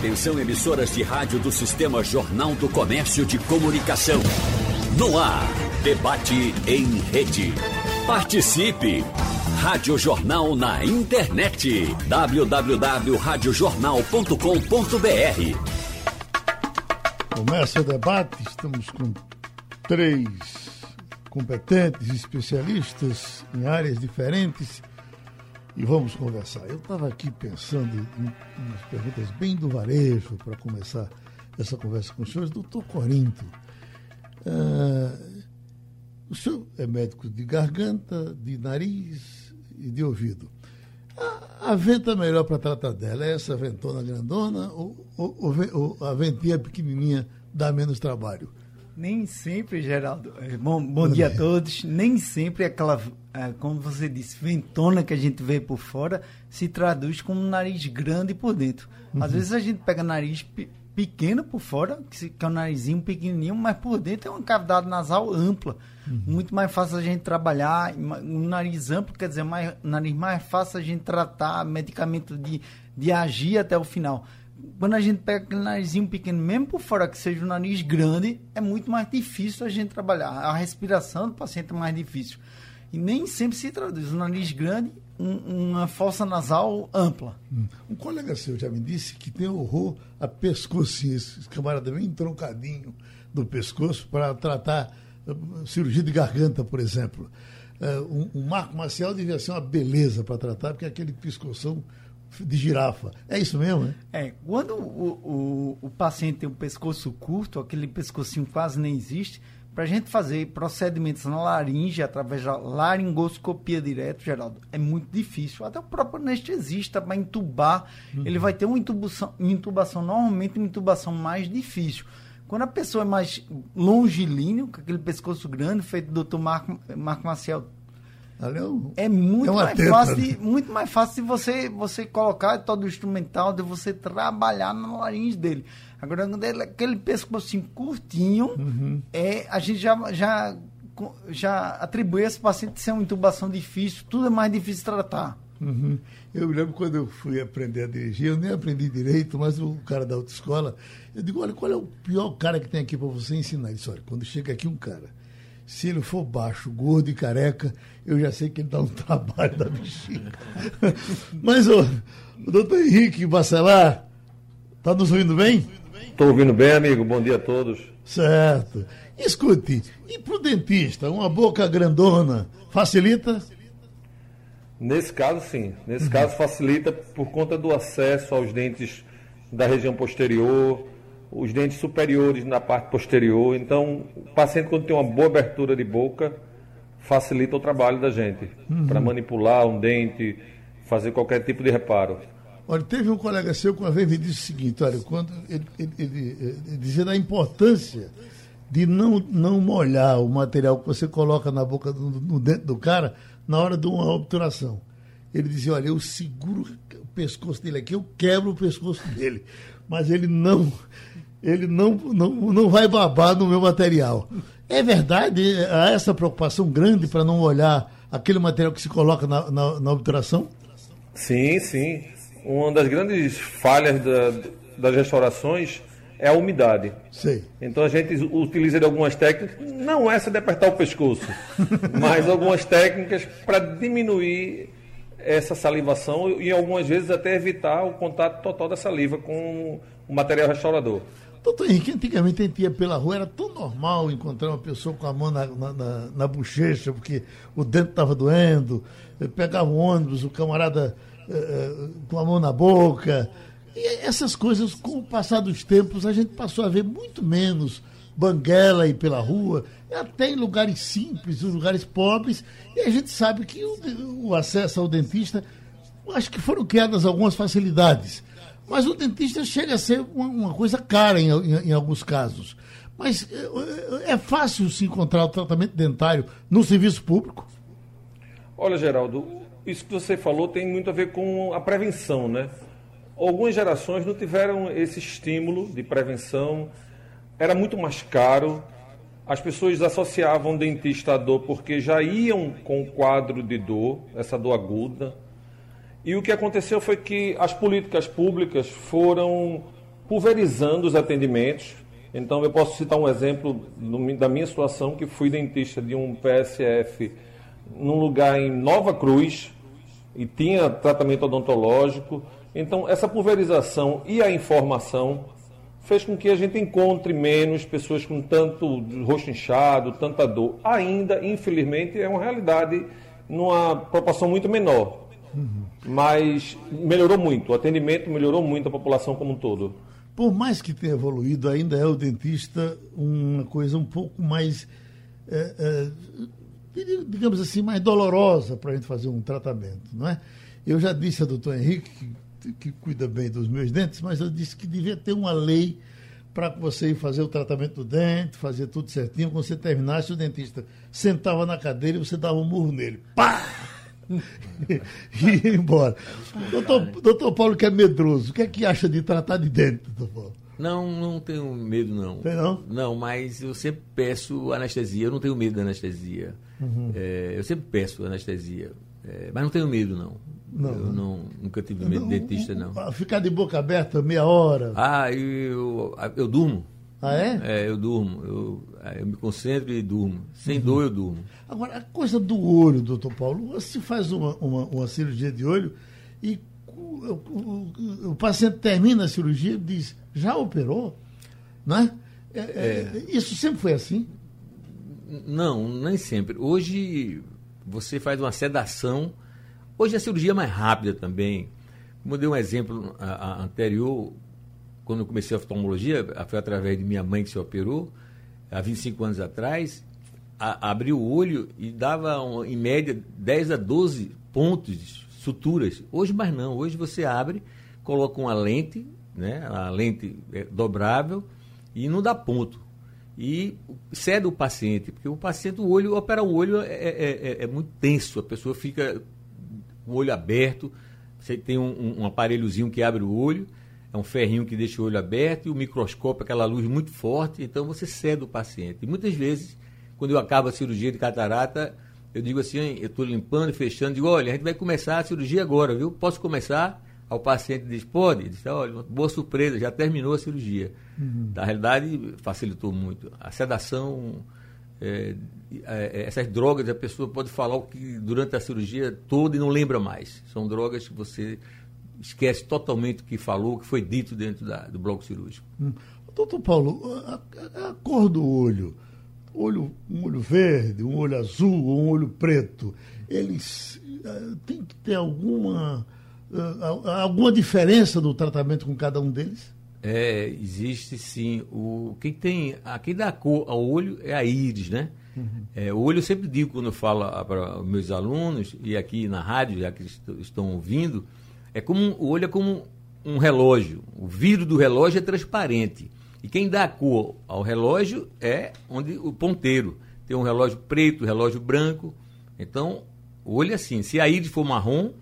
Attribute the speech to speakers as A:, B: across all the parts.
A: Atenção emissoras de rádio do Sistema Jornal do Comércio de Comunicação. No ar, debate em rede. Participe! Rádio Jornal na internet. www.radiojornal.com.br
B: Começa o debate, estamos com três competentes especialistas em áreas diferentes e vamos conversar. Eu estava aqui pensando em umas perguntas bem do varejo para começar essa conversa com os senhores. Doutor Corinto, uh, o senhor é médico de garganta, de nariz e de ouvido. A, a venta melhor para tratar dela é essa ventona grandona ou, ou, ou, ou a ventinha pequenininha dá menos trabalho?
C: Nem sempre, Geraldo. Bom, bom dia a todos. Nem sempre aquela, é, como você disse, ventona que a gente vê por fora se traduz como um nariz grande por dentro. Uhum. Às vezes a gente pega nariz pequeno por fora, que é um narizinho pequenininho, mas por dentro é uma cavidade nasal ampla. Uhum. Muito mais fácil a gente trabalhar. Um nariz amplo quer dizer mais, um nariz mais fácil a gente tratar, medicamento de, de agir até o final quando a gente pega aquele narizinho pequeno, mesmo por fora que seja um nariz grande, é muito mais difícil a gente trabalhar. A respiração do paciente é mais difícil. E nem sempre se traduz. Um nariz grande, um, uma fossa nasal ampla.
B: Hum. Um colega seu já me disse que tem horror a pescocinho, esse camarada bem troncadinho do pescoço para tratar uh, cirurgia de garganta, por exemplo. Um, um Marco Marcial devia ser uma beleza para tratar, porque é aquele pescoção de girafa. É isso mesmo, né?
C: É, quando o, o, o paciente tem um pescoço curto, aquele pescocinho quase nem existe, para a gente fazer procedimentos na laringe, através da laringoscopia direto, Geraldo, é muito difícil. Até o próprio anestesista, para entubar, uhum. ele vai ter uma intubação, intubação, normalmente uma intubação mais difícil. Quando a pessoa é mais longilíneo, com aquele pescoço grande, feito do Dr. Marco, Marco Maciel é, é muito, é mais teta. fácil de, muito mais fácil você, você colocar todo o instrumental, de você trabalhar na laringe dele. Agora, ele, aquele pescoço assim, curtinho, uhum. é, a gente já, já, já atribui a esse paciente ser uma intubação difícil, tudo é mais difícil de tratar.
B: Uhum. Eu me lembro quando eu fui aprender a dirigir, eu nem aprendi direito, mas o cara da autoescola, eu digo, olha, qual é o pior cara que tem aqui para você ensinar? Ele disse, olha, quando chega aqui um cara se ele for baixo, gordo e careca, eu já sei que ele dá um trabalho da bexiga. Mas o, o doutor Henrique Bacelar, está nos ouvindo bem?
D: Estou ouvindo bem, amigo. Bom dia a todos.
B: Certo. Escute, e para o dentista, uma boca grandona, facilita?
D: Nesse caso, sim. Nesse uhum. caso, facilita por conta do acesso aos dentes da região posterior, os dentes superiores na parte posterior. Então, o paciente, quando tem uma boa abertura de boca, facilita o trabalho da gente uhum. para manipular um dente, fazer qualquer tipo de reparo.
B: Olha, teve um colega seu que uma vez me disse o seguinte: olha, quando ele, ele, ele, ele dizia da importância de não, não molhar o material que você coloca na boca, do, no dente do cara, na hora de uma obturação. Ele dizia: olha, eu seguro o pescoço dele aqui, eu quebro o pescoço dele. Mas ele não ele não, não, não vai babar no meu material. É verdade? Há essa preocupação grande para não olhar aquele material que se coloca na, na, na, obturação?
D: Sim, sim. Uma das grandes falhas da, das restaurações é a umidade.
B: Sei.
D: Então a gente utiliza algumas técnicas, não essa de apertar o pescoço, mas algumas técnicas para diminuir essa salivação e algumas vezes até evitar o contato total da saliva com o material restaurador.
B: Doutor Henrique, antigamente a gente ia pela rua, era tão normal encontrar uma pessoa com a mão na, na, na, na bochecha, porque o dente estava doendo, eh, pegava um ônibus, o camarada eh, com a mão na boca. E essas coisas, com o passar dos tempos, a gente passou a ver muito menos banguela aí pela rua, até em lugares simples, em lugares pobres, e a gente sabe que o, o acesso ao dentista, acho que foram criadas algumas facilidades mas o dentista chega a ser uma, uma coisa cara em, em, em, alguns casos. Mas é, é fácil se encontrar o tratamento dentário no serviço público?
D: Olha, Geraldo, isso que você falou tem muito a ver com a prevenção, né? Algumas gerações não tiveram esse estímulo de prevenção, era muito mais caro, as pessoas associavam dentista à dor porque já iam com o quadro de dor, essa dor aguda, e o que aconteceu foi que as políticas públicas foram pulverizando os atendimentos. Então, eu posso citar um exemplo da minha situação, que fui dentista de um PSF num lugar em Nova Cruz e tinha tratamento odontológico. Então, essa pulverização e a informação fez com que a gente encontre menos pessoas com tanto rosto inchado, tanta dor. Ainda, infelizmente, é uma realidade numa proporção muito menor. Uhum. Mas melhorou muito, o atendimento melhorou muito a população como um todo.
B: Por mais que tenha evoluído, ainda é o dentista uma coisa um pouco mais, é, é, digamos assim, mais dolorosa para a gente fazer um tratamento, não é? Eu já disse a doutor Henrique, que, que cuida bem dos meus dentes, mas eu disse que devia ter uma lei para você ir fazer o tratamento do dente, fazer tudo certinho. Quando você terminasse, o dentista sentava na cadeira e você dava um murro nele. Pá! e ia embora. Doutor, doutor Paulo, que é medroso, o que é que acha de tratar de dente, doutor Paulo?
E: Não, não tenho medo, não.
B: Tem não?
E: Não, mas eu sempre peço anestesia. Eu não tenho medo da anestesia. Uhum. É, eu sempre peço anestesia. É, mas não tenho medo, não. Não, eu não, nunca tive medo de dentista, não.
B: Ficar de boca aberta meia hora.
E: Ah, eu, eu durmo.
B: Ah, é?
E: É, eu durmo. Eu, eu me concentro e durmo. Sem uhum. dor, eu durmo.
B: Agora, a coisa do olho, doutor Paulo, você faz uma, uma, uma cirurgia de olho e o, o, o, paciente termina a cirurgia e diz, já operou? Né? É, é, isso sempre foi assim?
E: Não, nem sempre. Hoje você faz uma sedação. Hoje a cirurgia é mais rápida também. Como eu dei um exemplo a, a anterior, quando eu comecei a oftalmologia, foi através de minha mãe que se operou, há 25 anos atrás, a, abriu o olho e dava, um, em média, 10 a 12 pontos suturas. Hoje mais não. Hoje você abre, coloca uma lente, né, a lente é dobrável, e não dá ponto. E cede o paciente, porque o paciente, o olho, operar o olho é, é, é, é muito tenso, a pessoa fica com o olho aberto, você tem um, um aparelhozinho que abre o olho, é um ferrinho que deixa o olho aberto e o microscópio, aquela luz muito forte, então você cede o paciente. E muitas vezes, quando eu acabo a cirurgia de catarata, eu digo assim, eu estou limpando e fechando, digo, olha, a gente vai começar a cirurgia agora, viu? Posso começar? Ao paciente diz, pode? Diz, olha, boa surpresa, já terminou a cirurgia. Uhum. Na realidade, facilitou muito. A sedação, é, é, essas drogas, a pessoa pode falar o que durante a cirurgia toda e não lembra mais. São drogas que você esquece totalmente o que falou, o que foi dito dentro da, do bloco cirúrgico.
B: Hum. Doutor Paulo, a, a, cor do olho, olho, um olho verde, um olho azul, um olho preto, eles uh, tem que ter alguma, uh, alguma diferença no tratamento com cada um deles?
E: É, existe sim. O, quem tem, a, quem dá a cor ao olho é a íris, né? Uhum. É, o olho eu sempre digo quando eu falo para meus alunos, e aqui na rádio, já que estão ouvindo, é como o olho é como um relógio. O vidro do relógio é transparente. E quem dá a cor ao relógio é onde o ponteiro. Tem um relógio preto, um relógio branco. Então, o olho é assim. Se a íris for marrom,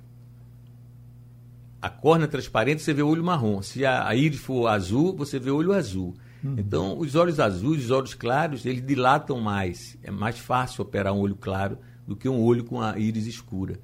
E: a córnea é transparente, você vê o olho marrom. Se a, íris for azul, você vê o olho azul. Uhum. Então, os olhos azuis, os olhos claros, eles dilatam mais. É mais fácil operar um olho claro do que um olho com a íris escura.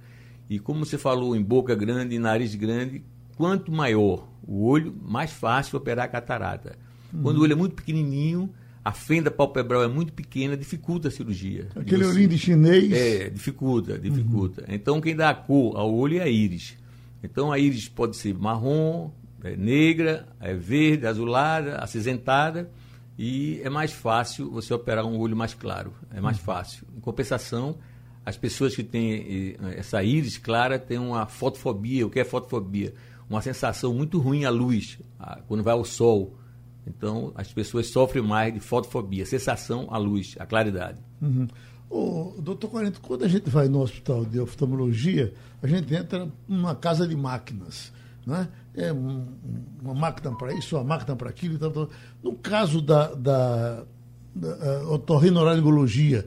E: E como você falou em boca grande nariz grande, quanto maior o olho, mais fácil operar a catarata. Uhum. Quando o olho é muito pequenininho, a fenda palpebral é muito pequena, dificulta a cirurgia.
B: Aquele olhinho de chinês.
E: É, dificulta, dificulta. Uhum. Então, quem dá a cor ao olho é a íris. Então, a íris pode ser marrom, é negra, é verde, azulada, acinzentada, e é mais fácil você operar um olho mais claro. É mais uhum. fácil. Em compensação, as pessoas que têm essa íris clara têm uma fotofobia. O que é fotofobia? Uma sensação muito ruim à luz, quando vai ao sol. Então, as pessoas sofrem mais de fotofobia, sensação à luz, à claridade.
B: Uhum. Ô, doutor Quarento, quando a gente vai no hospital de oftalmologia, a gente entra numa casa de máquinas. Né? É um, uma máquina para isso, uma máquina para aquilo. Então, no caso da, da, da otorrinolaringologia,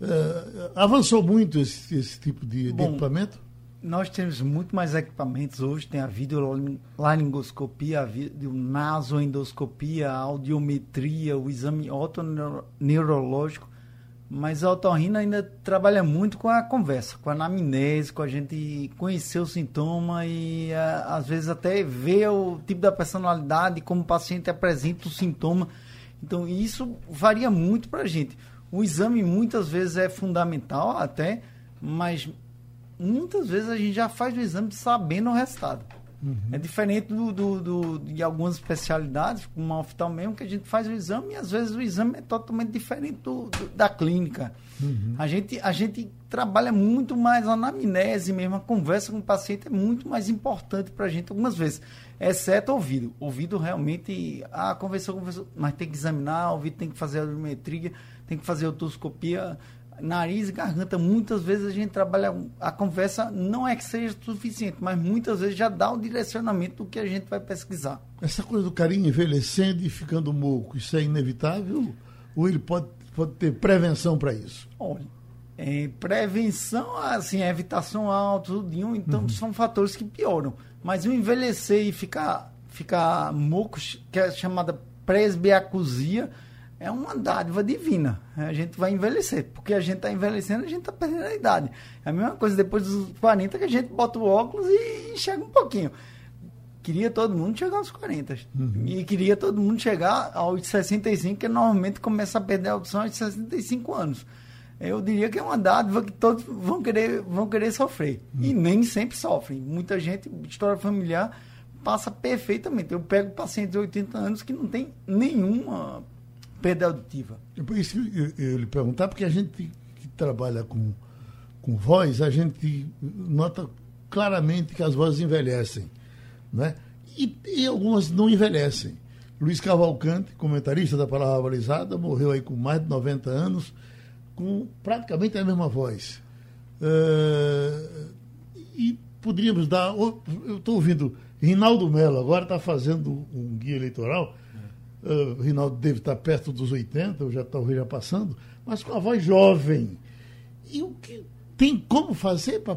B: Uh, avançou muito esse, esse tipo de, Bom, de, equipamento?
C: Nós temos muito mais equipamentos hoje. Tem a videolaringoscopia, a nasoendoscopia, a audiometria, o exame otoneurológico. Mas a otorrina ainda trabalha muito com a conversa, com a anamnese, com a gente conhecer o sintoma e a, às vezes até ver o tipo da personalidade, como o paciente apresenta o sintoma. Então isso varia muito para a gente. O exame muitas vezes é fundamental até, mas muitas vezes a gente já faz o exame sabendo o resultado. Uhum. É diferente do, do, do, de algumas especialidades, como a oftalmo que a gente faz o exame e às vezes o exame é totalmente diferente do, da clínica. Uhum. A, gente, a gente trabalha muito mais a anamnese mesmo, a conversa com o paciente é muito mais importante para a gente algumas vezes, exceto ouvido. Ouvido realmente, a conversão, conversou, mas tem que examinar, o ouvido tem que fazer a audiometria, tem que fazer otoscopia nariz e garganta, muitas vezes a gente trabalha, a conversa não é que seja suficiente, mas muitas vezes já dá o direcionamento do que a gente vai pesquisar.
B: Essa coisa do carinho envelhecendo e ficando moco, isso é inevitável? Ou ele pode, pode ter prevenção para isso?
C: Olha, é, prevenção, assim, evitação alta, tudinho, então uhum. são fatores que pioram. Mas o envelhecer e ficar, ficar moco, que é chamada presbiacusia, é uma dádiva divina. A gente vai envelhecer, porque a gente está envelhecendo, a gente está perdendo a idade. É a mesma coisa depois dos 40 que a gente bota o óculos e enxerga um pouquinho. Queria todo mundo chegar aos 40. Uhum. E queria todo mundo chegar aos 65, que normalmente começa a perder a audição aos 65 anos. Eu diria que é uma dádiva que todos vão querer, vão querer sofrer. Uhum. E nem sempre sofrem. Muita gente, história familiar, passa perfeitamente. Eu pego pacientes de 80 anos que não tem nenhuma perda auditiva.
B: Por isso eu, eu lhe perguntar, porque a gente que trabalha com, com voz, a gente nota claramente que as vozes envelhecem. Né? E, e algumas não envelhecem. Luiz Cavalcante, comentarista da Palavra Valorizada, morreu aí com mais de 90 anos, com praticamente a mesma voz. Uh, e poderíamos dar. Eu estou ouvindo, Rinaldo Mello agora está fazendo um guia eleitoral Uh, Rinaldo deve estar perto dos 80, ou já talvez já passando, mas com a voz jovem. E o que tem como fazer para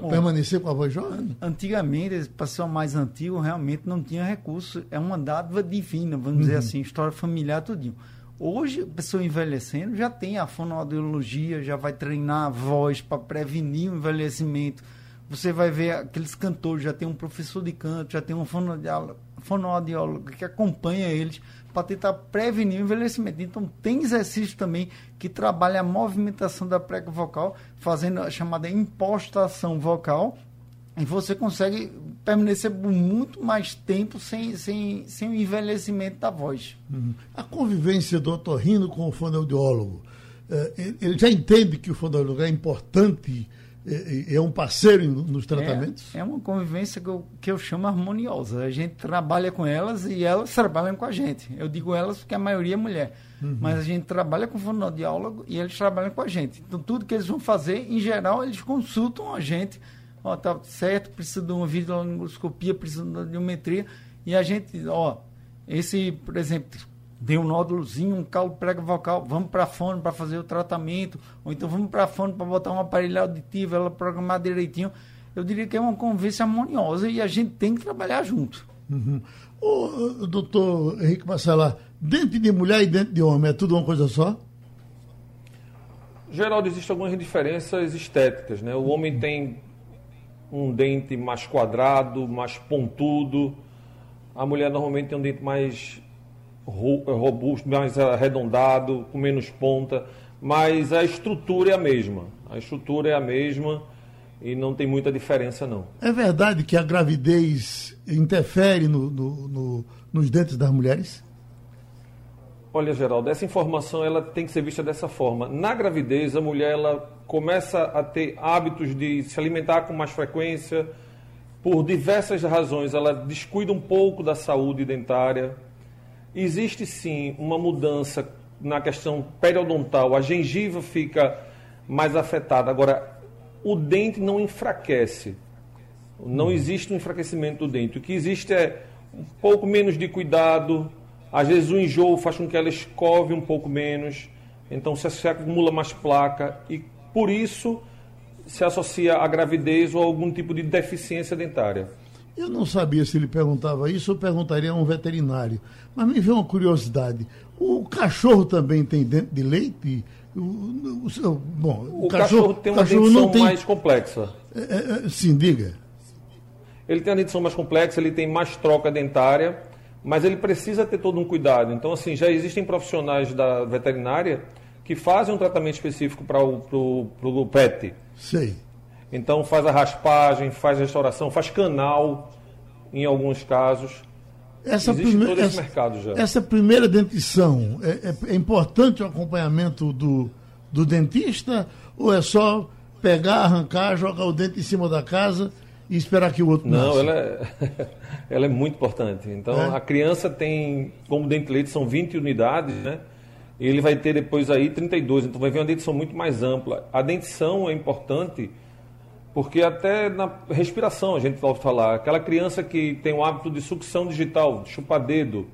B: permanecer com a voz jovem?
C: Antigamente, para ser mais antigo, realmente não tinha recurso. É uma dádiva divina, vamos uhum. dizer assim, história familiar, tudinho. Hoje, a pessoa envelhecendo já tem a fonoaudiologia, já vai treinar a voz para prevenir o envelhecimento. Você vai ver aqueles cantores, já tem um professor de canto, já tem um fonoaudiólogo que acompanha eles para tentar prevenir o envelhecimento. Então, tem exercício também que trabalha a movimentação da prega vocal, fazendo a chamada impostação vocal, e você consegue permanecer por muito mais tempo sem, sem, sem o envelhecimento da voz.
B: Uhum. A convivência do otorrino com o fonoaudiólogo, eh, ele já entende que o fonoaudiólogo é importante é, é um parceiro nos tratamentos?
C: É, é, uma convivência que eu, que eu chamo harmoniosa. A gente trabalha com elas e elas trabalham com a gente. Eu digo elas porque a maioria é mulher. Uhum. Mas a gente trabalha com fonoaudiólogo e eles trabalham com a gente. Então, tudo que eles vão fazer, em geral, eles consultam a gente. Ó, tá certo, precisa de uma videolaringoscopia, precisa de uma audiometria. E a gente, ó, esse, por exemplo, deu um nódulozinho, um caldo prega vocal, vamos para a fone para fazer o tratamento, ou então vamos para a fone para botar um aparelho auditivo, ela programar direitinho. Eu diria que é uma convivência harmoniosa e a gente tem que trabalhar junto.
B: Uhum. Ô, doutor Henrique Marcela, dente de mulher e dente de homem é tudo uma coisa só?
D: Geraldo, existem algumas diferenças estéticas, né? O homem tem um dente mais quadrado, mais pontudo. A mulher normalmente tem um dente mais robusto, mais arredondado, com menos ponta, mas a estrutura é a mesma. A estrutura é a mesma e não tem muita diferença não.
B: É verdade que a gravidez interfere no, no, no, nos dentes das mulheres?
D: Olha, Geraldo, essa informação ela tem que ser vista dessa forma. Na gravidez, a mulher ela começa a ter hábitos de se alimentar com mais frequência, por diversas razões. Ela descuida um pouco da saúde dentária, existe sim uma mudança na questão periodontal, a gengiva fica mais afetada. Agora, o dente não enfraquece. Não uhum. existe um enfraquecimento do dente. O que existe é um pouco menos de cuidado. Às vezes o enjoo faz com que ela escove um pouco menos. Então se acumula mais placa e por isso se associa à gravidez ou a algum tipo de deficiência dentária.
B: Eu não sabia se ele perguntava isso ou perguntaria a um veterinário. Mas me veio uma curiosidade. O cachorro também tem dente de leite? O, o,
D: o bom, o, o cachorro, cachorro, tem uma cachorro dentição tem... mais complexa.
B: É, é, é, sim, diga.
D: Ele tem uma dentição mais complexa, ele tem mais troca dentária, mas ele precisa ter todo um cuidado. Então, assim, já existem profissionais da veterinária que fazem um tratamento específico para o pro, pro pet.
B: Sei.
D: Então faz a raspagem, faz restauração, faz canal em alguns casos.
B: Essa Existe todo esse essa, mercado já. Essa primeira dentição, é, é, é, importante o acompanhamento do, do dentista ou é só pegar, arrancar, jogar o dente em cima da casa e esperar que o outro
D: Não, ela é, ela é muito importante. Então, é? a criança tem, como dente leite, são 20 unidades, né? E ele vai ter depois aí 32, então vai vir uma dentição muito mais ampla. A dentição é importante porque até na respiração a gente pode falar. Aquela criança que tem o hábito de sucção digital, de chupar dedo,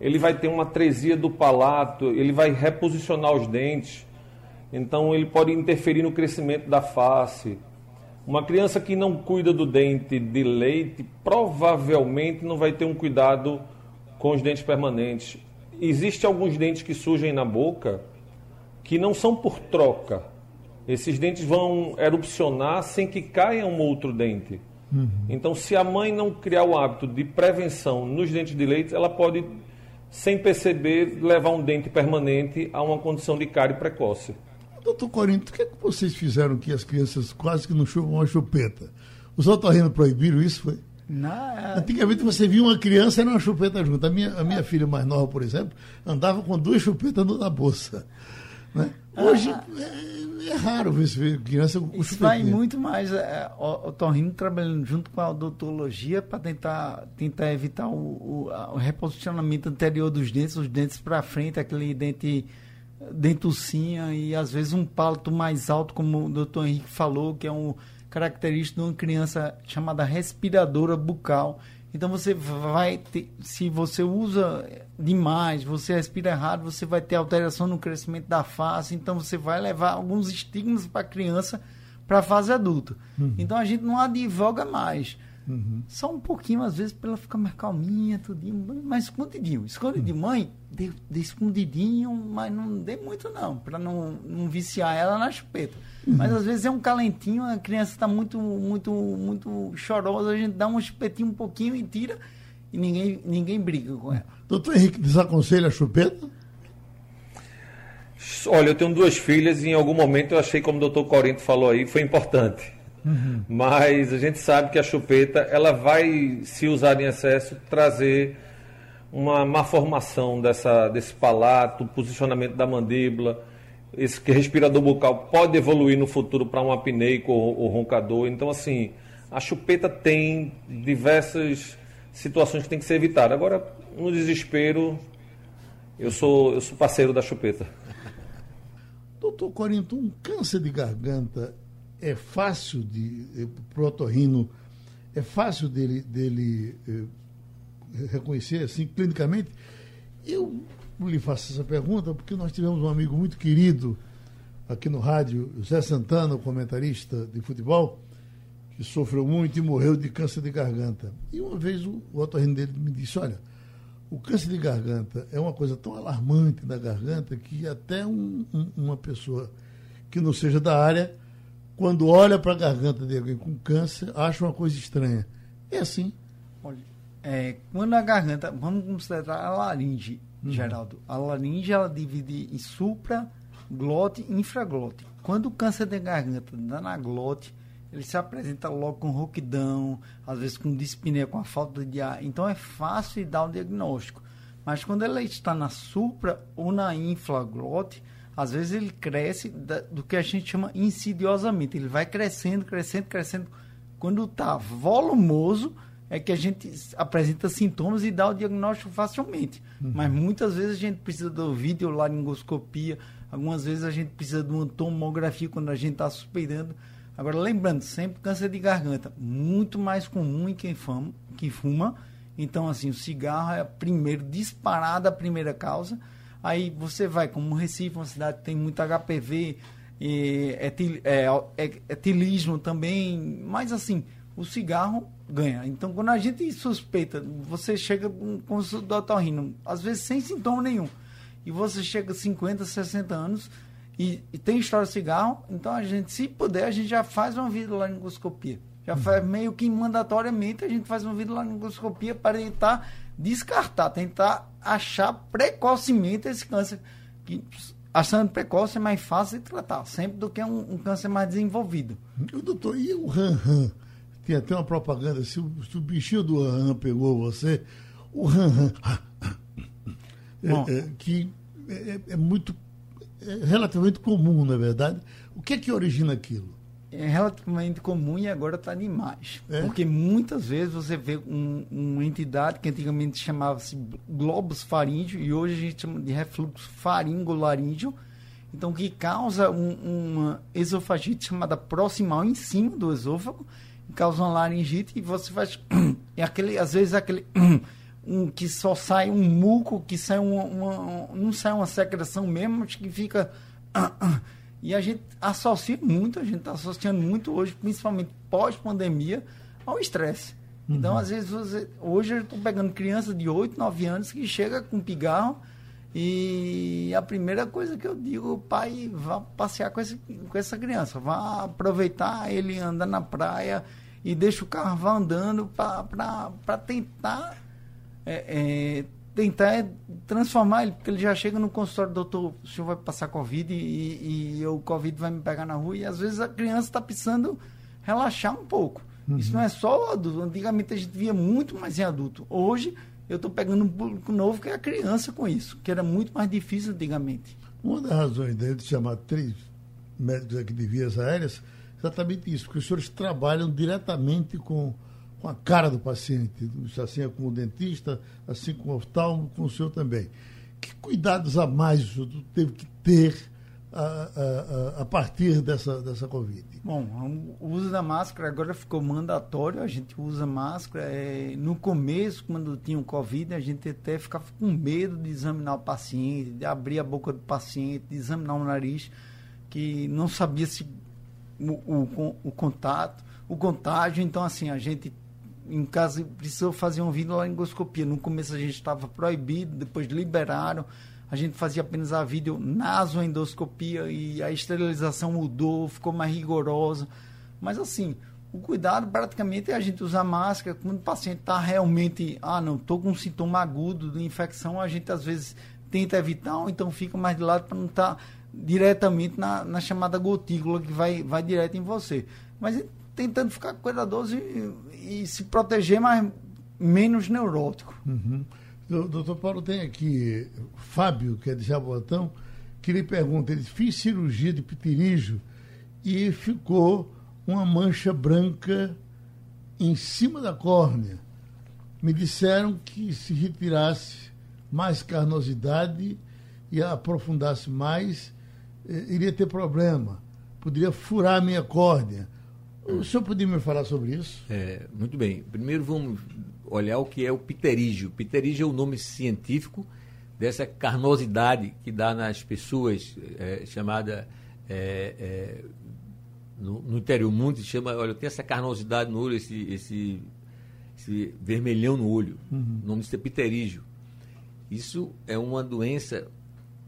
D: ele vai ter uma atresia do palato, ele vai reposicionar os dentes. Então ele pode interferir no crescimento da face. Uma criança que não cuida do dente de leite provavelmente não vai ter um cuidado com os dentes permanentes. Existem alguns dentes que surgem na boca que não são por troca, esses dentes vão erupcionar sem que caia um outro dente. Uhum. Então, se a mãe não criar o hábito de prevenção nos dentes de leite, ela pode, sem perceber, levar um dente permanente a uma condição de cárie precoce.
B: Doutor Corinto, o que, é que vocês fizeram que as crianças quase que não chupam uma chupeta? Os otorrinos proibiram isso, foi? Não. É. Antigamente você via uma criança e uma chupeta junto. A minha, a minha filha mais nova, por exemplo, andava com duas chupetas na bolsa. Né? Hoje, ah. é, é raro ver criança com
C: Isso vai muito mais. É, o, o Torrino trabalhando junto com a odontologia para tentar, tentar evitar o, o, o, reposicionamento anterior dos dentes, os dentes para frente, aquele dente dentucinha e às vezes um palato mais alto, como o doutor Henrique falou, que é um característico de uma criança chamada respiradora bucal. Então você vai ter, se você usa demais, você respira errado, você vai ter alteração no crescimento da face, então você vai levar alguns estigmas para a criança para a fase adulta. Uhum. Então a gente não advoga mais. Uhum. Só um pouquinho, às vezes, para ela ficar mais calminha, tudinho, mas escondidinho. Esconde uhum. de mãe, dê, dê, escondidinho, mas não dê muito não, para não, não viciar ela na chupeta. Uhum. Mas às vezes é um calentinho, a criança está muito, muito, muito chorosa, a gente dá um chupetinho um pouquinho e tira e ninguém, ninguém briga com ela.
B: Doutor Henrique, desaconselha a chupeta?
D: Olha, eu tenho duas filhas e em algum momento eu achei, como o doutor Corinto falou aí, foi importante. Uhum. Mas a gente sabe que a chupeta ela vai, se usar em excesso, trazer uma má formação dessa, desse palato, posicionamento da mandíbula. Esse respirador bucal pode evoluir no futuro para um apneico ou, ou roncador. Então, assim, a chupeta tem diversas situações que tem que ser evitadas. Agora, no desespero, eu sou, eu sou parceiro da chupeta.
B: Doutor Corinto, um câncer de garganta é fácil de eh, para o otorrino é fácil dele dele eh, reconhecer assim clinicamente eu lhe faço essa pergunta porque nós tivemos um amigo muito querido aqui no rádio José Santana comentarista de futebol que sofreu muito e morreu de câncer de garganta e uma vez o, o otorrino dele me disse olha o câncer de garganta é uma coisa tão alarmante da garganta que até um, um, uma pessoa que não seja da área quando olha para a garganta de alguém com câncer, acha uma coisa estranha. É assim.
C: Olha, é, quando a garganta, vamos considerar a laringe, uhum. Geraldo. A laringe ela divide em supra, glote e infraglote. Quando o câncer de garganta dá na glote, ele se apresenta logo com rouquidão, às vezes com dispneia, com a falta de ar. Então é fácil dar o diagnóstico. Mas quando ele está na supra ou na infraglote, às vezes ele cresce da, do que a gente chama insidiosamente. Ele vai crescendo, crescendo, crescendo. Quando está volumoso, é que a gente apresenta sintomas e dá o diagnóstico facilmente. Uhum. Mas muitas vezes a gente precisa do videolaringoscopia, algumas vezes a gente precisa de uma tomografia quando a gente está suspeitando. Agora, lembrando, sempre câncer de garganta, muito mais comum em quem fuma, quem fuma. Então, assim, o cigarro é a primeiro, disparada a primeira causa. Aí você vai, como Recife, uma cidade que tem muito HPV, e etil, é, é, etilismo também, mas assim, o cigarro ganha. Então, quando a gente suspeita, você chega com o otorrino, às vezes sem sintoma nenhum, e você chega a 50, 60 anos e, e, tem história de cigarro, então a gente, se puder, a gente já faz uma videolaringoscopia. Já faz meio que mandatoriamente a gente faz uma videolaringoscopia para tentar descartar, tentar achar precocemente esse câncer. Que, achando precoce é mais fácil de tratar, sempre do que um, um câncer mais desenvolvido.
B: O doutor, e o ran-ran? Tem até uma propaganda, se o, se o bichinho do ran-ran pegou você, o ran-ran, é, é, que é, é muito, é relativamente comum, na verdade. O que é que origina aquilo?
C: é relativamente comum e agora está demais. É? Porque muitas vezes você vê um, uma entidade que antigamente chamava-se globus faríngeo e hoje a gente chama de refluxo faringolaríngeo, então que causa um, uma esofagite chamada proximal em cima do esôfago, causa uma laringite e você faz é aquele às vezes aquele um que só sai um muco, que sai uma, uma não sai uma secreção mesmo, mas que fica e a gente associa muito, a gente está associando muito hoje, principalmente pós-pandemia, ao estresse. Então, uhum. Então, às vezes, você, hoje eu estou pegando criança de 8, 9 anos que chega com pigarro e a primeira coisa que eu digo, pai, vá passear com, esse, com essa criança, vá aproveitar ele anda na praia e deixa o carro vá andando para tentar é, é, tentar é transformar ele, porque ele já chega no consultório, doutor, o senhor vai passar Covid e, e, o Covid vai me pegar na rua, e às vezes a criança está precisando relaxar um pouco. Uhum. Isso não é só adulto. Antigamente a gente via muito mais em adulto. Hoje eu estou pegando um público novo que é a criança com isso, que era muito mais difícil antigamente.
B: Uma das razões dele de chamar três médicos aqui de vias aéreas exatamente isso, porque os senhores trabalham diretamente com com a cara do paciente, assim é com o dentista, assim com o oftalmo, com o senhor também. Que cuidados a mais o senhor teve que ter a, a, a, partir dessa, dessa Covid?
C: Bom, o uso da máscara agora ficou mandatório, a gente usa máscara. É, no começo, quando tinha o Covid, a gente até ficava com medo de examinar o paciente, de abrir a boca do paciente, de examinar o nariz, que não sabia se o, o, o contato, o contágio. Então, assim, a gente em casa precisou fazer um videolaringoscopia. No começo a gente estava proibido, depois liberaram. A gente fazia apenas a vídeo nasoendoscopia e a esterilização mudou, ficou mais rigorosa. Mas assim, o cuidado praticamente é a gente usar máscara. Quando o paciente está realmente, ah, não, estou com um sintoma agudo de infecção, a gente às vezes tenta evitar, ou então fica mais de lado para não estar tá diretamente na, na chamada gotícula que vai, vai direto em você. Mas tentando ficar cuidadoso e, e se proteger, mas menos neurótico.
B: Uhum. Doutor Paulo, tem aqui Fábio, que é de Jabotão, que lhe pergunta, ele fez cirurgia de pterígio e ficou uma mancha branca em cima da córnea. Me disseram que se retirasse mais carnosidade e aprofundasse mais, eh, iria ter problema. Poderia furar minha córnea. O senhor podia me falar sobre isso?
E: É, muito bem. Primeiro vamos olhar o que é o pterígio. Pterígio é o nome científico dessa carnosidade que dá nas pessoas, é, chamada é, é, no, no, interior muito se chama, olha, tem essa carnosidade no olho, esse, esse, esse vermelhão no olho. Uhum. O nome disso é pterígio. Isso é uma doença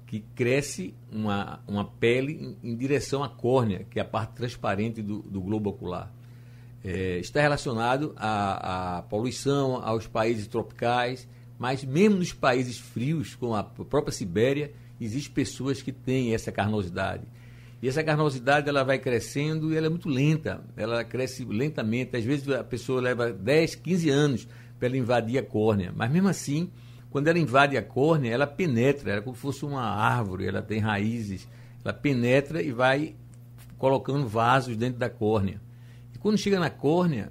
E: que cresce uma, uma pele em, em, direção à córnea, que é a parte transparente do, do globo ocular. É, está relacionado à, à, poluição, aos países tropicais, mas mesmo nos países frios, como a própria Sibéria, existem pessoas que têm essa carnosidade. E essa carnosidade ela vai crescendo e ela é muito lenta, ela cresce lentamente. Às vezes a pessoa leva 10, 15 anos para ela invadir a córnea, mas mesmo assim quando ela invade a córnea, ela penetra, ela é como se fosse uma árvore, ela tem raízes, ela penetra e vai colocando vasos dentro da córnea. E quando chega na córnea,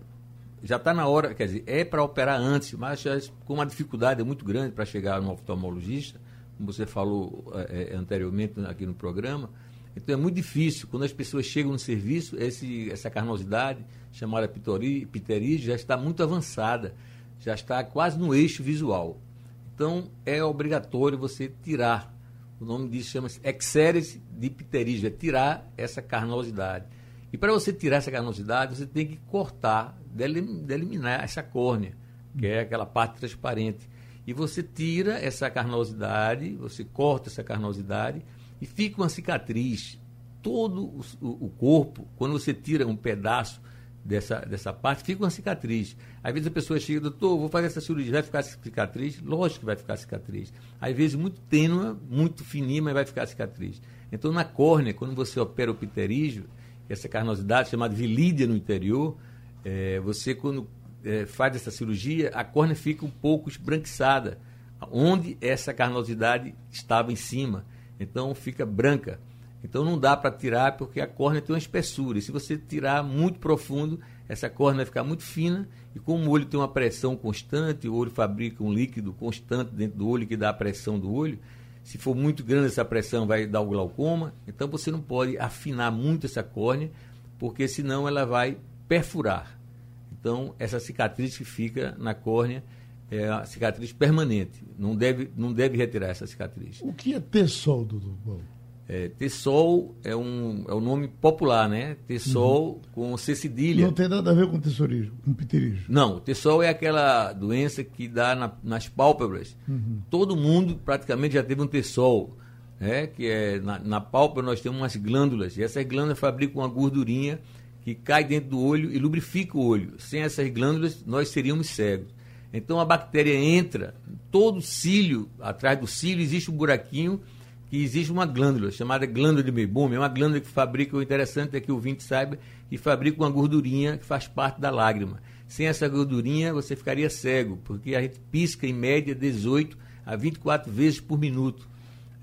E: já está na hora, quer dizer, é para operar antes, mas com uma dificuldade muito grande para chegar no oftalmologista, como você falou é, é, anteriormente aqui no programa. Então é muito difícil. Quando as pessoas chegam no serviço, esse, essa carnosidade, chamada pterígio, já está muito avançada, já está quase no eixo visual. Então, é obrigatório você tirar. O nome disso chama-se exérese de pterígio, é tirar essa carnosidade. E para você tirar essa carnosidade, você tem que cortar, deliminar essa córnea, que é aquela parte transparente. E você tira essa carnosidade, você corta essa carnosidade e fica uma cicatriz. Todo o, o corpo, quando você tira um pedaço dessa, dessa parte, fica uma cicatriz. Às vezes a pessoa chega, doutor, vou fazer essa cirurgia, vai ficar cicatriz? Lógico que vai ficar cicatriz. Às vezes muito tênua, muito fininha, mas vai ficar cicatriz. Então na córnea, quando você opera o pterígio, essa carnosidade chamada vilídia no interior, é, você quando é, faz essa cirurgia, a córnea fica um pouco esbranquiçada, onde essa carnosidade estava em cima. Então fica branca. Então não dá para tirar porque a córnea tem uma espessura. E se você tirar muito profundo, essa córnea vai ficar muito fina. E como o olho tem uma pressão constante, o olho fabrica um líquido constante dentro do olho que dá a pressão do olho. Se for muito grande essa pressão, vai dar o glaucoma. Então você não pode afinar muito essa córnea, porque senão ela vai perfurar. Então essa cicatriz que fica na córnea é a cicatriz permanente. Não deve, não deve retirar essa cicatriz.
B: O que é ter sol, Paulo?
E: É, Tessol é um, é um nome popular, né? Tessol uhum. com C cedilha.
B: Não tem nada a ver com tesourismo, com pterígio.
E: Não, Tessol é aquela doença que dá na, nas pálpebras. Uhum. Todo mundo praticamente já teve um Tessol, né? Que é na, na pálpebra nós temos umas glândulas e essas glândulas fabricam uma gordurinha que cai dentro do olho e lubrifica o olho. Sem essas glândulas nós seríamos cegos. Então a bactéria entra, todo cílio, atrás do cílio existe um buraquinho que existe uma glândula chamada glândula de Meiboom, é uma glândula que fabrica, o interessante é que o ouvinte saiba, que fabrica uma gordurinha que faz parte da lágrima. Sem essa gordurinha, você ficaria cego, porque a gente pisca em média 18 a 24 vezes por minuto.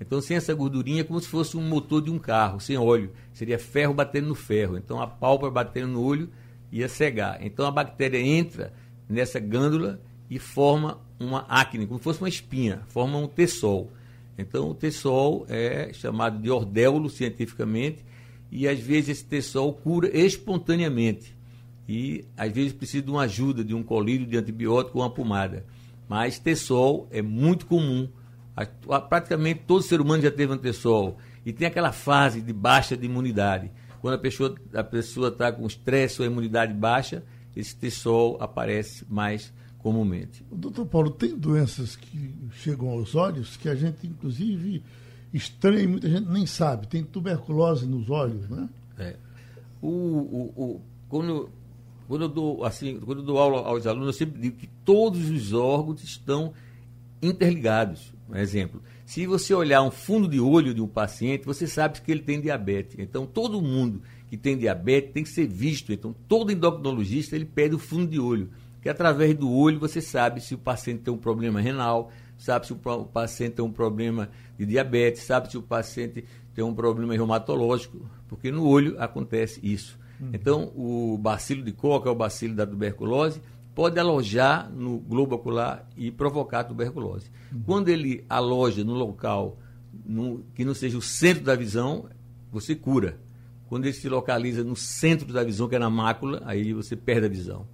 E: Então, sem essa gordurinha, é como se fosse um motor de um carro, sem óleo. Seria ferro batendo no ferro. Então, a pálpebra batendo no olho ia cegar. Então, a bactéria entra nessa glândula e forma uma acne, como se fosse uma espinha, forma um tessol. Então, o tessol é chamado de ordéulo cientificamente e às vezes esse tessol cura espontaneamente e às vezes precisa de uma ajuda, de um colírio de antibiótico ou uma pomada. Mas tessol é muito comum. Praticamente todo ser humano já teve um tessol e tem aquela fase de baixa de imunidade. Quando a pessoa a pessoa está com estresse ou imunidade baixa, esse tessol aparece mais comumente.
B: Doutor Paulo, tem doenças que chegam aos olhos que a gente, inclusive, estranha e muita gente nem sabe. Tem tuberculose nos olhos, né?
E: É. O, o, o, quando, quando, eu dou, assim, quando eu dou aula aos alunos, eu sempre digo que todos os órgãos estão interligados. Um exemplo, se você olhar um fundo de olho de um paciente, você sabe que ele tem diabetes. Então, todo mundo que tem diabetes tem que ser visto. Então, todo endocrinologista ele pede o fundo de olho que através do olho você sabe se o paciente tem um problema renal, sabe se o paciente tem um problema de diabetes, sabe se o paciente tem um problema reumatológico, porque no olho acontece isso. Uhum. Então, o bacilo de é o bacilo da tuberculose, pode alojar no globo ocular e provocar tuberculose. Uhum. Quando ele aloja no local no, que não seja o centro da visão, você cura. Quando ele se localiza no centro da visão, que é na mácula, aí você perde a visão.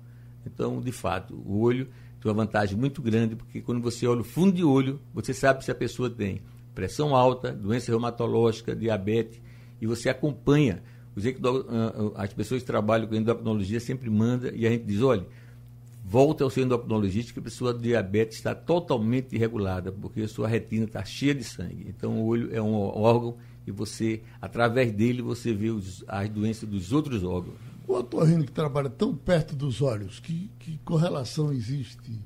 E: Então, de fato, o olho tem uma vantagem muito grande, porque quando você olha o fundo de olho, você sabe se a pessoa tem pressão alta, doença reumatológica, diabetes, e você acompanha. Ah, ah, as pessoas que trabalham com endocrinologia sempre mandam e a gente diz, olha, volta ao seu endocrinologista que a pessoa de diabetes está totalmente irregulada, porque a sua retina está cheia de sangue. Então o olho é um órgão e você, através dele, você vê os, as doenças dos outros órgãos.
B: O otorrino que trabalha tão perto dos olhos, que, que correlação existe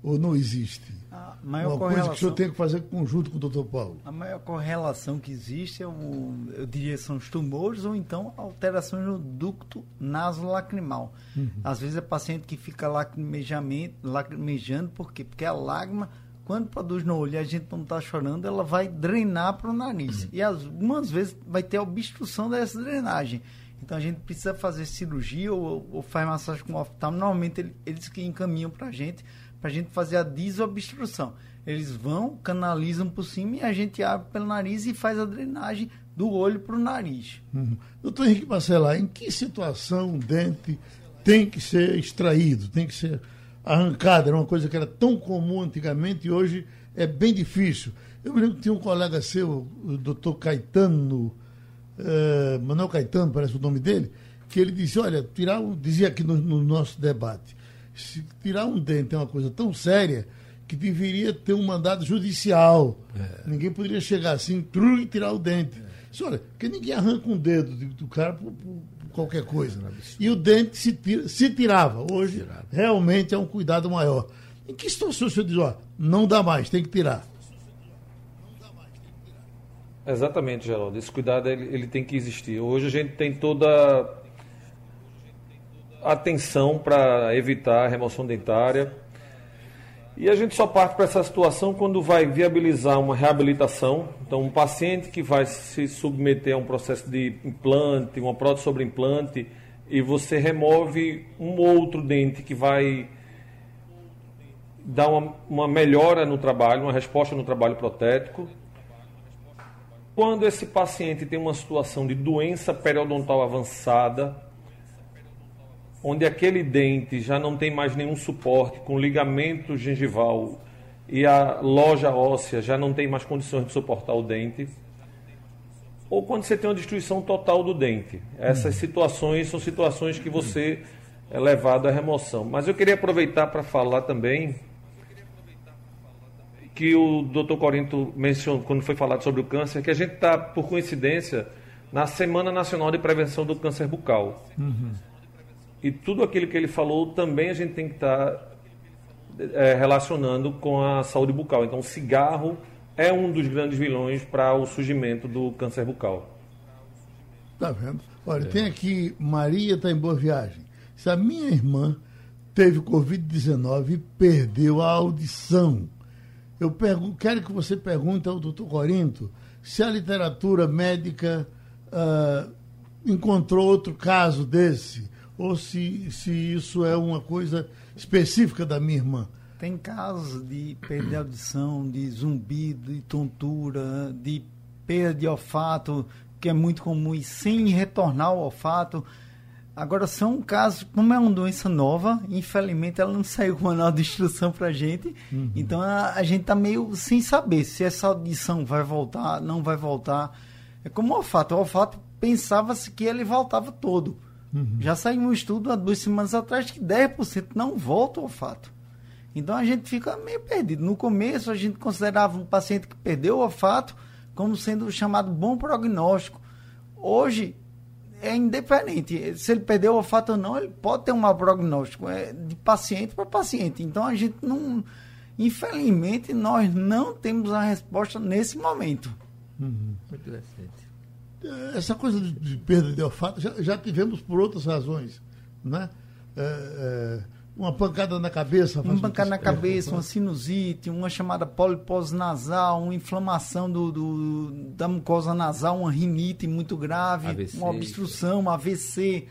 B: ou não existe? A maior Uma correlação, coisa que o senhor tem que fazer conjunto com o doutor Paulo.
C: A maior correlação que existe, é o, eu diria, são os tumores ou então alterações no ducto nasolacrimal. Uhum. Às vezes é paciente que fica lacrimejando, por quê? Porque a lágrima, quando produz no olho e a gente não está chorando, ela vai drenar para o nariz. Uhum. E algumas vezes vai ter obstrução dessa drenagem. Então a gente precisa fazer cirurgia ou, ou faz massagem com oftalmo. Normalmente eles que encaminham para a gente, para a gente fazer a desobstrução. Eles vão, canalizam por cima e a gente abre pelo nariz e faz a drenagem do olho para o nariz.
B: Uhum. Doutor Henrique Marcelar, em que situação o dente tem que ser extraído, tem que ser arrancado? Era uma coisa que era tão comum antigamente e hoje é bem difícil. Eu me lembro que tinha um colega seu, o doutor Caetano uh, Manuel Caetano, parece o nome dele, que ele disse, olha, tirar um, dizia aqui no, no nosso debate, tirar um dente é uma coisa tão séria que deveria ter um mandado judicial. É. Ninguém poderia chegar assim, tru, e tirar o dente. É. Disse, olha, porque ninguém arranca um dedo do cara por, por qualquer coisa. E o dente se, tira, se tirava. Hoje, tirava. realmente é um cuidado maior. Em que situação o senhor diz, ó, não dá mais, tem que tirar?
D: Exatamente, Geraldo. Esse cuidado ele, ele tem que existir. Hoje a gente tem toda atenção para evitar a remoção dentária. E a gente só parte para essa situação quando vai viabilizar uma reabilitação. Então, um paciente que vai se submeter a um processo de implante, uma prótese sobre implante, e você remove um outro dente que vai dar uma, uma melhora no trabalho, uma resposta no trabalho protético. Quando esse paciente tem uma situação de doença periodontal avançada, onde aquele dente já não tem mais nenhum suporte com ligamento gengival e a loja óssea já não tem mais condições de suportar o dente, ou quando você tem uma destruição total do dente. Essas situações são situações que você é levado à remoção. Mas eu queria aproveitar para falar também que o Dr. Corinto mencionou quando foi falado sobre o câncer, que a gente está, por coincidência, na Semana Nacional de Prevenção do Câncer Bucal. Uhum. E tudo aquilo que ele falou também a gente tem que estar tá, é, relacionando com a saúde bucal. Então, o cigarro é um dos grandes vilões para o surgimento do câncer bucal.
B: Tá vendo? Olha, é. tem aqui, Maria está em boa viagem. Se a minha irmã teve Covid-19 e perdeu a audição, eu pergunto, quero que você pergunte ao doutor Corinto se a literatura médica uh, encontrou outro caso desse ou se, se isso é uma coisa específica da minha irmã.
C: Tem casos de perda de audição, de zumbido, de tontura, de perda de olfato, que é muito comum, e sem retornar ao olfato. Agora, são casos, como é uma doença nova, infelizmente ela não saiu com manual de instrução para a gente, uhum. então a, a gente está meio sem saber se essa audição vai voltar, não vai voltar. É como o olfato, o olfato pensava-se que ele voltava todo. Uhum. Já saiu um estudo há duas semanas atrás que 10% não volta ao olfato. Então a gente fica meio perdido. No começo a gente considerava um paciente que perdeu o olfato como sendo chamado bom prognóstico. Hoje é indiferente. Se ele perdeu o olfato ou não, ele pode ter um mau prognóstico. É de paciente para paciente. Então a gente não. Infelizmente, nós não temos a resposta nesse momento.
B: Uhum. Muito interessante essa coisa de, de, perda de olfato já, já, tivemos por outras razões, né? É, é, uma pancada na cabeça.
C: Uma pancada na cabeça, uma sinusite, uma chamada polipose nasal, uma inflamação do, do, da mucosa nasal, uma rinite muito grave, AVC, uma obstrução, uma AVC.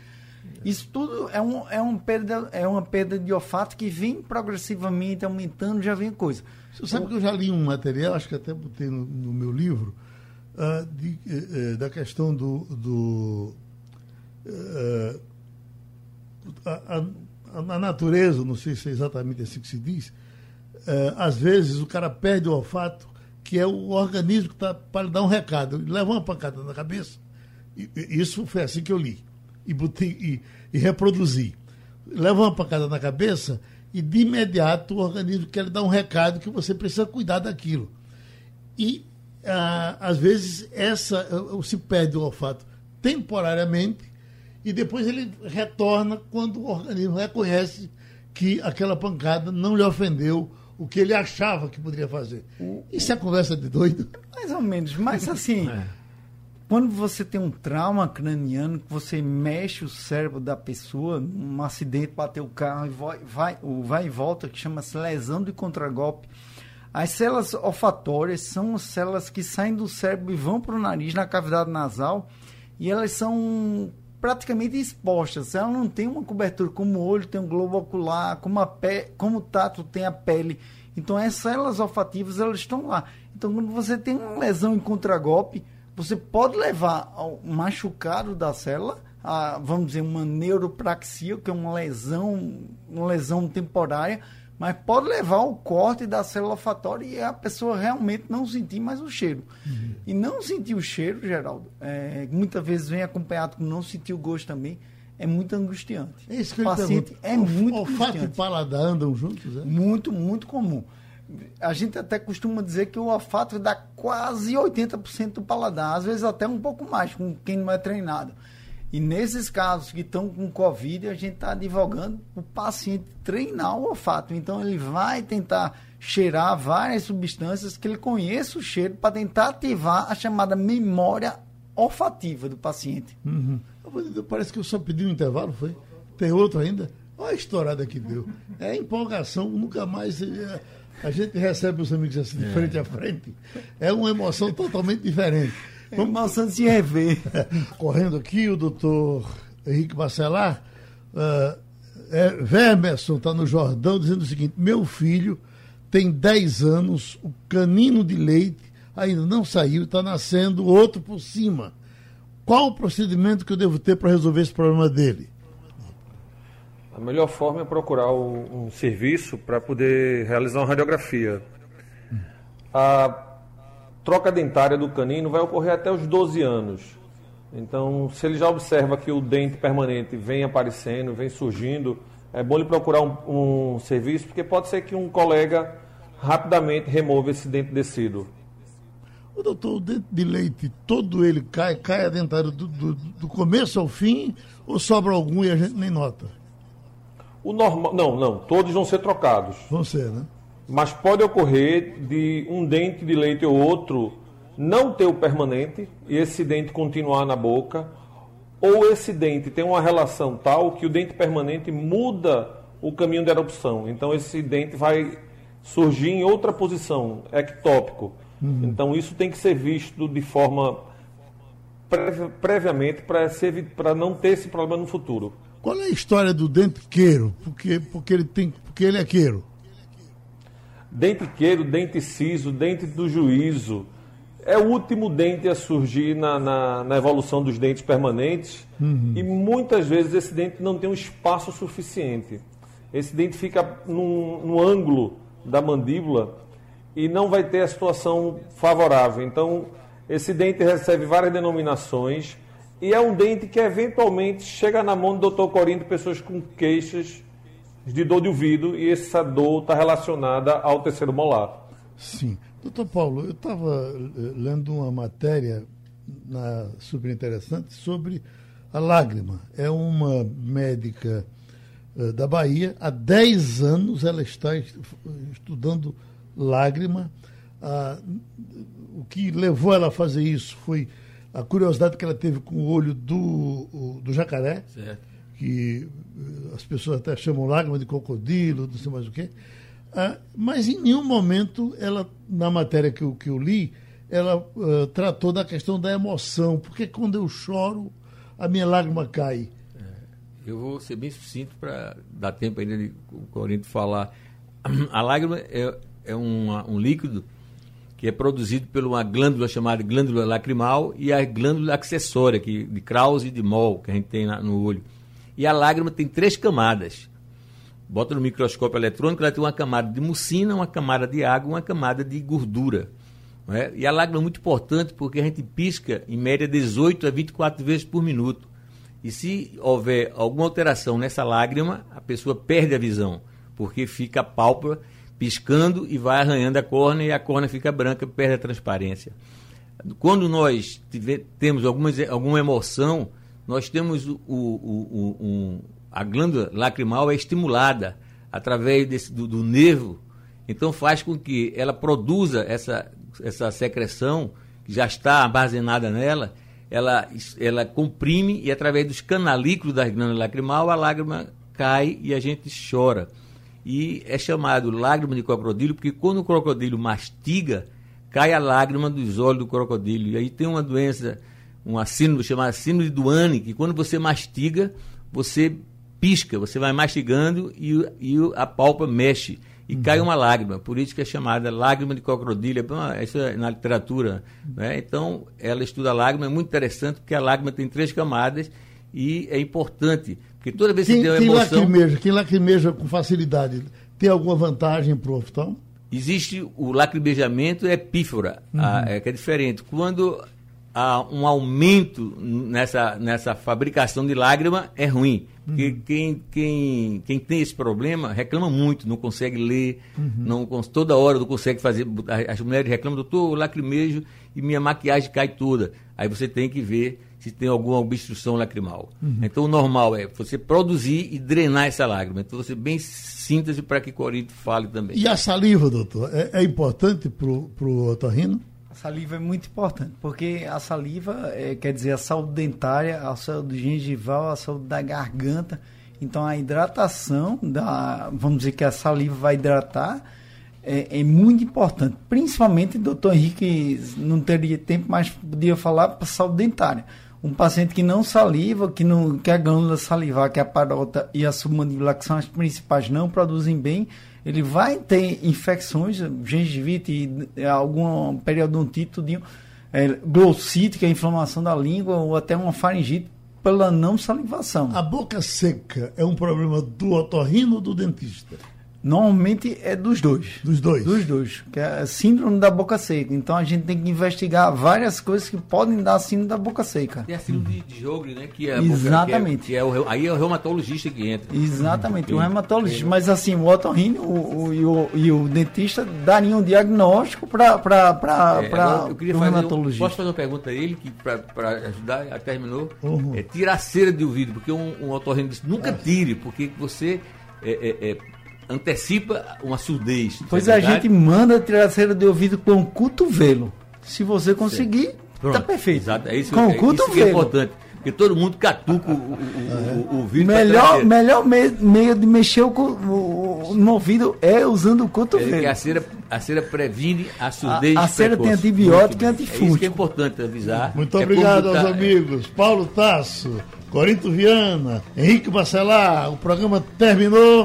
C: Isso tudo é, um, é, um perda, é uma perda de olfato que vem progressivamente aumentando, já vem coisa.
B: Você sabe que eu já li um material, acho que até botei no, no meu livro, uh, de, uh, da questão do. do uh, a, a, a, natureza, não sei se é exatamente assim que se diz, às vezes o cara perde o olfato, que é o organismo que está para dar um recado. Ele leva uma pancada na cabeça. E, isso foi assim que eu li. E, botei, e, e reproduzi. Leva uma pancada na cabeça e de imediato o organismo quer dar um recado que você precisa cuidar daquilo. E ah, às vezes essa se perde o olfato temporariamente e depois ele retorna quando o organismo reconhece que aquela pancada não lhe ofendeu o que ele achava que poderia fazer. Isso é conversa de doido?
C: Mais ou menos, mas assim, é. quando você tem um trauma craniano, que você mexe o cérebro da pessoa, um acidente, bateu o carro e vai, vai, vai e volta, que chama-se lesão de contragolpe, as células olfatórias são células que saem do cérebro e vão para o nariz, na cavidade nasal, e elas são praticamente expostas. Ela não tem uma cobertura como o olho tem um globo ocular, como, a pé, como o tato tem a pele. Então, as células olfativas elas estão lá. Então, quando você tem uma lesão em contragolpe, você pode levar ao machucado da célula, a, vamos dizer, uma neuropraxia, que é uma lesão, uma lesão temporária, mas pode levar ao corte da célula olfatória e a pessoa realmente não sentir mais o cheiro. Uhum. E não sentir o cheiro, Geraldo, é, muitas vezes vem acompanhado com não sentir o gosto também, é muito angustiante.
B: É isso que
C: o paciente é muito
B: Olfato e
C: angustiante.
B: paladar andam juntos, é?
C: Muito, muito comum. A gente até costuma dizer que o olfato dá quase 80% do paladar, às vezes até um pouco mais, com quem não é treinado. E nesses casos que estão com Covid, a gente está advogando o paciente treinar o olfato. Então ele vai tentar cheirar várias substâncias que ele conheça o cheiro para tentar ativar a chamada memória olfativa do paciente.
B: Uhum. Parece que eu só pedi um intervalo, foi? Tem outro ainda? Olha a estourada que deu. É empolgação, nunca mais é, a gente recebe os amigos assim de frente a frente. É uma emoção totalmente diferente.
C: É uma emoção de se rever.
B: Correndo aqui, o doutor Henrique Bacelar, uh, é, Vermerson está no Jordão dizendo o seguinte: meu filho tem 10 anos, o canino de leite ainda não saiu, está nascendo outro por cima. Qual o procedimento que eu devo ter para resolver esse problema dele?
D: A melhor forma é procurar um, um serviço para poder realizar uma radiografia. A troca dentária do canino vai ocorrer até os 12 anos. Então, se ele já observa que o dente permanente vem aparecendo, vem surgindo, é bom ele procurar um, um serviço, porque pode ser que um colega rapidamente remova esse dente descido.
B: O doutor, o dente de leite, todo ele cai, cai a dentária do, do, do começo ao fim, ou sobra algum e a gente nem nota?
D: O normal, não, não, todos vão ser trocados.
B: Vão ser, né?
D: Mas pode ocorrer de um dente de leite ou outro não ter o permanente e esse dente continuar na boca, ou esse dente tem uma relação tal que o dente permanente muda o caminho de erupção. Então esse dente vai surgir em outra posição, ectópico. Uhum. Então isso tem que ser visto de forma previamente para não ter esse problema no futuro.
B: Qual é a história do dente queiro? Porque, porque, ele, tem, porque ele é queiro.
D: Dente queiro, dente ciso, dente do juízo. É o último dente a surgir na, na, na evolução dos dentes permanentes uhum. e muitas vezes esse dente não tem um espaço suficiente. Esse dente fica num, num ângulo da mandíbula e não vai ter a situação favorável. Então, esse dente recebe várias denominações e é um dente que eventualmente chega na mão do Dr. Corinto pessoas com queixas de dor de ouvido e essa dor está relacionada ao terceiro molar.
B: Sim. Doutor Paulo, eu estava lendo uma matéria na, super interessante sobre a lágrima. É uma médica uh, da Bahia, há 10 anos ela está estudando lágrima. Uh, o que levou ela a fazer isso foi a curiosidade que ela teve com o olho do, do jacaré,
E: certo.
B: Que as pessoas até chamam lágrima de crocodilo, não sei mais o quê. Ah, mas em nenhum momento ela, na matéria que eu, que eu li, ela uh, tratou da questão da emoção, porque quando eu choro, a minha lágrima cai.
E: É, eu vou ser bem sucinto para dar tempo ainda de o Corinto falar. A lágrima é, é um, um líquido que é produzido por uma glândula chamada glândula lacrimal e a glândula acessória, que, de Krause e de Moll, que a gente tem na, no olho. E a lágrima tem três camadas. Bota no microscópio eletrônico, ela tem uma camada de mucina, uma camada de água, uma camada de gordura. É? E a lágrima é muito importante porque a gente pisca em média 18 a 24 vezes por minuto. E se houver alguma alteração nessa lágrima, a pessoa perde a visão, porque fica a pálpebra piscando e vai arranhando a córnea e a córnea fica branca, perde a transparência. Quando nós tiver, temos alguma emoção, nós temos o, o, o, um, a glândula lacrimal é estimulada através desse, do, do nervo, então faz com que ela produza essa, essa secreção que já está armazenada nela, ela, ela comprime e através dos canalículos da glândula lacrimal a lágrima cai e a gente chora. E é chamado lágrima de crocodilo porque quando o crocodilo mastiga, cai a lágrima dos olhos do crocodilo. E aí tem uma doença, uma síndrome chamada síndrome de Duane, que quando você mastiga, você pisca, você vai mastigando e, e a pálpebra mexe e uhum. cai uma lágrima. Por isso que é chamada lágrima de crocodilo. Isso é na literatura. Né? Então, ela estuda a lágrima, é muito interessante porque a lágrima tem três camadas e é importante porque toda vez que
B: quem,
E: tem uma
B: quem
E: emoção.
B: Lacrimeja, quem lacrimeja com facilidade tem alguma vantagem para o oftalmo?
E: Existe o lacrimejamento epífora, uhum. a, é, que é diferente. Quando a um aumento nessa, nessa fabricação de lágrima é ruim. Porque uhum. quem, quem, quem tem esse problema reclama muito, não consegue ler, uhum. não, toda hora não consegue fazer. As mulheres reclamam, doutor, lacrimejo e minha maquiagem cai toda. Aí você tem que ver se tem alguma obstrução lacrimal. Uhum. Então o normal é você produzir e drenar essa lágrima. Então você bem síntese para que Corito fale também.
B: E a saliva, doutor, é, é importante para o otorrino?
C: A saliva é muito importante, porque a saliva é, quer dizer a saúde dentária, a saúde gengival, a saúde da garganta. Então a hidratação, da, vamos dizer que a saliva vai hidratar, é, é muito importante. Principalmente, doutor Henrique não teria tempo, mas podia falar para saúde dentária. Um paciente que não saliva, que, não, que a glândula salivar, que a parota e a submandibular, que são as principais, não produzem bem, ele vai ter infecções, gengivite, algum periodontite, tudinho, é, glossite, que é a inflamação da língua, ou até uma faringite pela não salivação.
B: A boca seca é um problema do otorrino ou do dentista?
C: Normalmente é dos dois.
B: Dos dois?
C: Dos dois. Que é a síndrome da boca seca. Então a gente tem que investigar várias coisas que podem dar síndrome da boca seca.
E: Tem a síndrome de Jogre, né? Que é
C: Exatamente.
E: Boca, que é, que é o, aí é o reumatologista que entra.
C: Exatamente, o reumatologista. Mas assim, o otorrino o, o, e, o, e o dentista dariam um diagnóstico para é,
E: o reumatologista. Um, posso fazer uma pergunta a ele, que para ajudar, já terminou? Uhum. É tirar a cera de ouvido, porque um, um otorrino disse, nunca tire, porque você... É, é, é antecipa uma surdez.
C: Pois é a gente manda tirar a cera de ouvido com o cotovelo. Se você conseguir, tá perfeito.
E: Exato. É isso, com o é, cotovelo. Isso que é importante. Porque todo mundo catuca o, o, o, o ouvido.
C: Melhor, melhor meio, meio de mexer o, o, no ouvido é usando o cotovelo. É
E: a cera, a cera previne a surdez.
C: A, a cera tem antibiótico e antifúngico. É isso
E: que é importante avisar.
B: Muito é obrigado aos amigos. Paulo Tasso, Corinto Viana, Henrique Bacelar. O programa terminou.